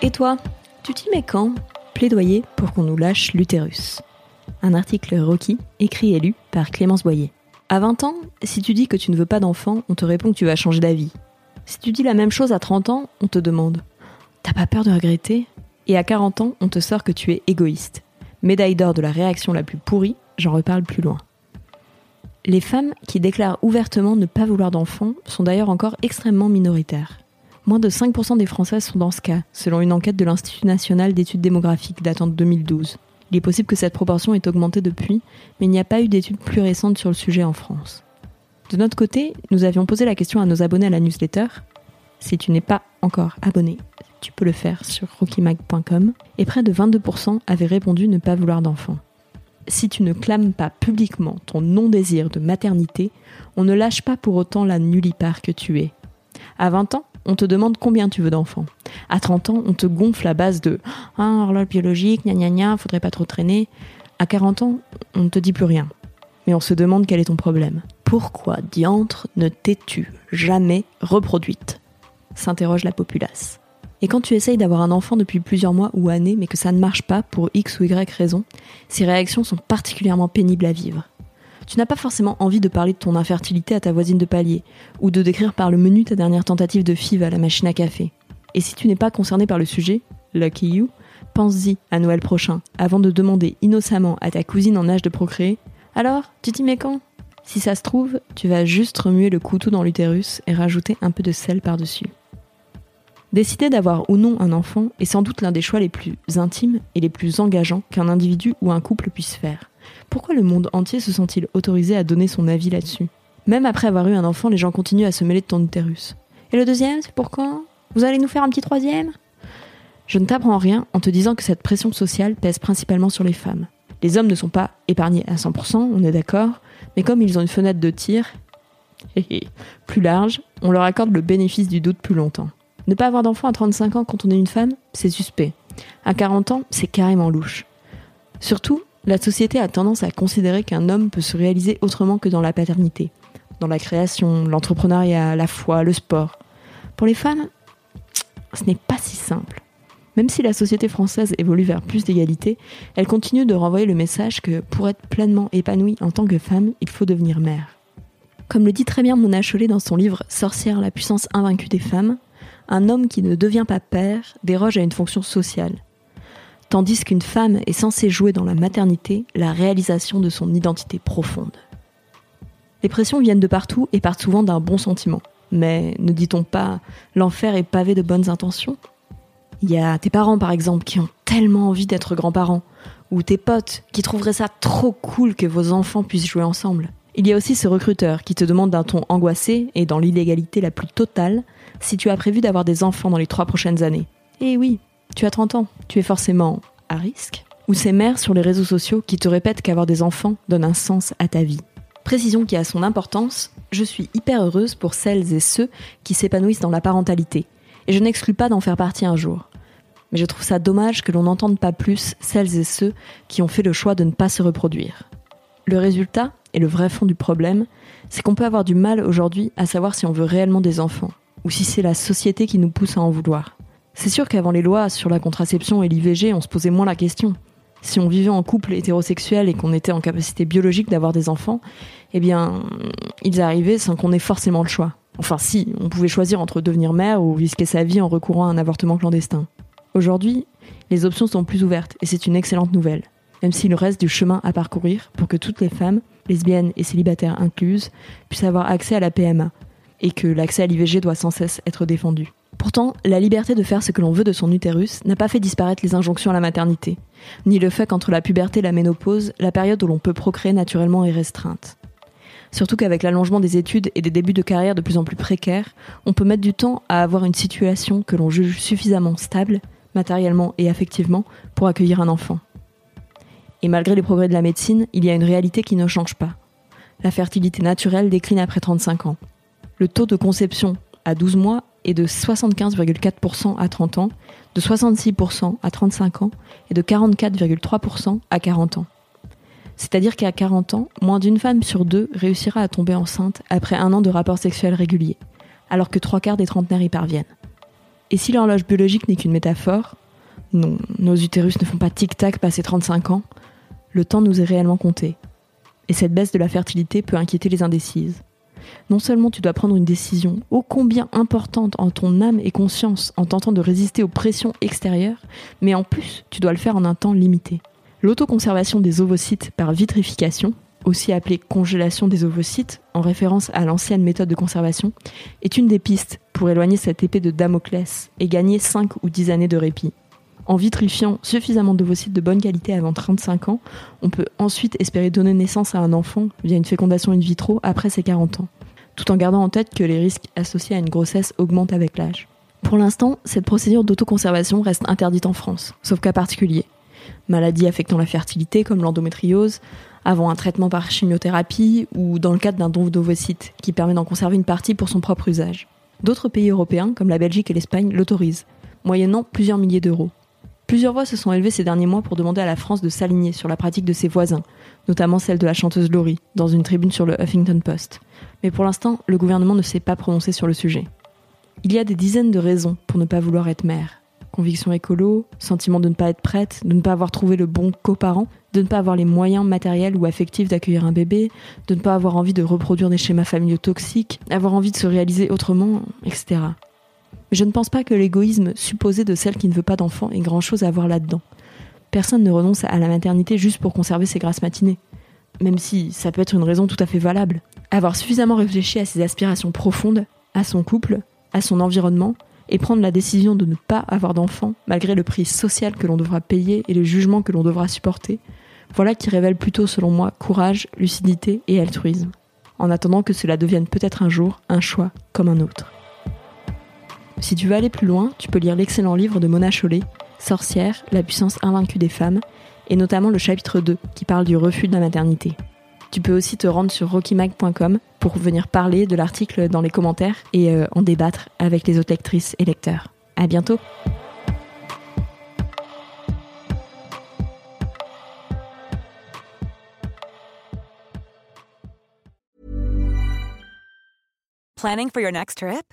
Et toi, tu t'y mets quand? Plaidoyer pour qu'on nous lâche l'utérus. Un article Rocky, écrit et lu par Clémence Boyer. À 20 ans, si tu dis que tu ne veux pas d'enfant, on te répond que tu vas changer d'avis. Si tu dis la même chose à 30 ans, on te demande T'as pas peur de regretter? Et à 40 ans, on te sort que tu es égoïste. Médaille d'or de la réaction la plus pourrie, j'en reparle plus loin. Les femmes qui déclarent ouvertement ne pas vouloir d'enfants sont d'ailleurs encore extrêmement minoritaires. Moins de 5% des Françaises sont dans ce cas, selon une enquête de l'Institut national d'études démographiques datant de 2012. Il est possible que cette proportion ait augmenté depuis, mais il n'y a pas eu d'études plus récentes sur le sujet en France. De notre côté, nous avions posé la question à nos abonnés à la newsletter. Si tu n'es pas encore abonné, tu peux le faire sur rockymag.com, et près de 22% avaient répondu ne pas vouloir d'enfants. Si tu ne clames pas publiquement ton non-désir de maternité, on ne lâche pas pour autant la nullipare que tu es. À 20 ans, on te demande combien tu veux d'enfants. À 30 ans, on te gonfle à base de Ah, horloge biologique, gna gna gna, faudrait pas trop traîner. À 40 ans, on ne te dit plus rien. Mais on se demande quel est ton problème. Pourquoi, diantre, ne t'es-tu jamais reproduite? S'interroge la populace. Et quand tu essayes d'avoir un enfant depuis plusieurs mois ou années, mais que ça ne marche pas pour X ou Y raison, ces réactions sont particulièrement pénibles à vivre. Tu n'as pas forcément envie de parler de ton infertilité à ta voisine de palier, ou de décrire par le menu ta dernière tentative de FIV à la machine à café. Et si tu n'es pas concerné par le sujet, lucky you, pense-y à Noël prochain, avant de demander innocemment à ta cousine en âge de procréer Alors, tu t'y mets quand? Si ça se trouve, tu vas juste remuer le couteau dans l'utérus et rajouter un peu de sel par-dessus. Décider d'avoir ou non un enfant est sans doute l'un des choix les plus intimes et les plus engageants qu'un individu ou un couple puisse faire. Pourquoi le monde entier se sent-il autorisé à donner son avis là-dessus? Même après avoir eu un enfant, les gens continuent à se mêler de ton utérus. Et le deuxième, c'est pourquoi? Vous allez nous faire un petit troisième? Je ne t'apprends rien en te disant que cette pression sociale pèse principalement sur les femmes. Les hommes ne sont pas épargnés à 100%, on est d'accord, mais comme ils ont une fenêtre de tir, plus large, on leur accorde le bénéfice du doute plus longtemps. Ne pas avoir d'enfant à 35 ans quand on est une femme, c'est suspect. À 40 ans, c'est carrément louche. Surtout, la société a tendance à considérer qu'un homme peut se réaliser autrement que dans la paternité, dans la création, l'entrepreneuriat, la foi, le sport. Pour les femmes, ce n'est pas si simple. Même si la société française évolue vers plus d'égalité, elle continue de renvoyer le message que pour être pleinement épanouie en tant que femme, il faut devenir mère. Comme le dit très bien Mona Chollet dans son livre Sorcière, la puissance invaincue des femmes, un homme qui ne devient pas père déroge à une fonction sociale, tandis qu'une femme est censée jouer dans la maternité la réalisation de son identité profonde. Les pressions viennent de partout et partent souvent d'un bon sentiment. Mais ne dit-on pas l'enfer est pavé de bonnes intentions? Il y a tes parents par exemple qui ont tellement envie d'être grands-parents, ou tes potes qui trouveraient ça trop cool que vos enfants puissent jouer ensemble. Il y a aussi ce recruteur qui te demande d'un ton angoissé et dans l'illégalité la plus totale si tu as prévu d'avoir des enfants dans les trois prochaines années. Et oui, tu as 30 ans, tu es forcément à risque. Ou ces mères sur les réseaux sociaux qui te répètent qu'avoir des enfants donne un sens à ta vie. Précision qui a son importance, je suis hyper heureuse pour celles et ceux qui s'épanouissent dans la parentalité. Et je n'exclus pas d'en faire partie un jour. Mais je trouve ça dommage que l'on n'entende pas plus celles et ceux qui ont fait le choix de ne pas se reproduire. Le résultat, et le vrai fond du problème, c'est qu'on peut avoir du mal aujourd'hui à savoir si on veut réellement des enfants, ou si c'est la société qui nous pousse à en vouloir. C'est sûr qu'avant les lois sur la contraception et l'IVG, on se posait moins la question. Si on vivait en couple hétérosexuel et qu'on était en capacité biologique d'avoir des enfants, eh bien, ils arrivaient sans qu'on ait forcément le choix. Enfin si, on pouvait choisir entre devenir mère ou risquer sa vie en recourant à un avortement clandestin. Aujourd'hui, les options sont plus ouvertes et c'est une excellente nouvelle, même s'il reste du chemin à parcourir pour que toutes les femmes, lesbiennes et célibataires incluses, puissent avoir accès à la PMA, et que l'accès à l'IVG doit sans cesse être défendu. Pourtant, la liberté de faire ce que l'on veut de son utérus n'a pas fait disparaître les injonctions à la maternité, ni le fait qu'entre la puberté et la ménopause, la période où l'on peut procréer naturellement est restreinte. Surtout qu'avec l'allongement des études et des débuts de carrière de plus en plus précaires, on peut mettre du temps à avoir une situation que l'on juge suffisamment stable, matériellement et affectivement, pour accueillir un enfant. Et malgré les progrès de la médecine, il y a une réalité qui ne change pas. La fertilité naturelle décline après 35 ans. Le taux de conception à 12 mois est de 75,4% à 30 ans, de 66% à 35 ans et de 44,3% à 40 ans. C'est-à-dire qu'à 40 ans, moins d'une femme sur deux réussira à tomber enceinte après un an de rapports sexuels réguliers, alors que trois quarts des trentenaires y parviennent. Et si l'horloge biologique n'est qu'une métaphore, non, nos utérus ne font pas tic-tac passé 35 ans, le temps nous est réellement compté. Et cette baisse de la fertilité peut inquiéter les indécises. Non seulement tu dois prendre une décision ô combien importante en ton âme et conscience en tentant de résister aux pressions extérieures, mais en plus tu dois le faire en un temps limité. L'autoconservation des ovocytes par vitrification, aussi appelée congélation des ovocytes, en référence à l'ancienne méthode de conservation, est une des pistes pour éloigner cette épée de Damoclès et gagner 5 ou 10 années de répit. En vitrifiant suffisamment d'ovocytes de bonne qualité avant 35 ans, on peut ensuite espérer donner naissance à un enfant via une fécondation in vitro après ses 40 ans, tout en gardant en tête que les risques associés à une grossesse augmentent avec l'âge. Pour l'instant, cette procédure d'autoconservation reste interdite en France, sauf cas particulier maladies affectant la fertilité comme l'endométriose, avant un traitement par chimiothérapie ou dans le cadre d'un don d'ovocytes qui permet d'en conserver une partie pour son propre usage. D'autres pays européens, comme la Belgique et l'Espagne, l'autorisent, moyennant plusieurs milliers d'euros. Plusieurs voix se sont élevées ces derniers mois pour demander à la France de s'aligner sur la pratique de ses voisins, notamment celle de la chanteuse Laurie, dans une tribune sur le Huffington Post. Mais pour l'instant, le gouvernement ne s'est pas prononcé sur le sujet. Il y a des dizaines de raisons pour ne pas vouloir être mère conviction écolo, sentiment de ne pas être prête, de ne pas avoir trouvé le bon coparent, de ne pas avoir les moyens matériels ou affectifs d'accueillir un bébé, de ne pas avoir envie de reproduire des schémas familiaux toxiques, avoir envie de se réaliser autrement, etc. Je ne pense pas que l'égoïsme supposé de celle qui ne veut pas d'enfant ait grand-chose à voir là-dedans. Personne ne renonce à la maternité juste pour conserver ses grasses matinées. Même si ça peut être une raison tout à fait valable. Avoir suffisamment réfléchi à ses aspirations profondes, à son couple, à son environnement, et prendre la décision de ne pas avoir d'enfant, malgré le prix social que l'on devra payer et le jugement que l'on devra supporter, voilà qui révèle plutôt, selon moi, courage, lucidité et altruisme, en attendant que cela devienne peut-être un jour un choix comme un autre. Si tu veux aller plus loin, tu peux lire l'excellent livre de Mona Chollet, Sorcière, la puissance invaincue des femmes, et notamment le chapitre 2, qui parle du refus de la maternité. Tu peux aussi te rendre sur rockymag.com pour venir parler de l'article dans les commentaires et euh, en débattre avec les autres lectrices et lecteurs. À bientôt! Planning for your next trip?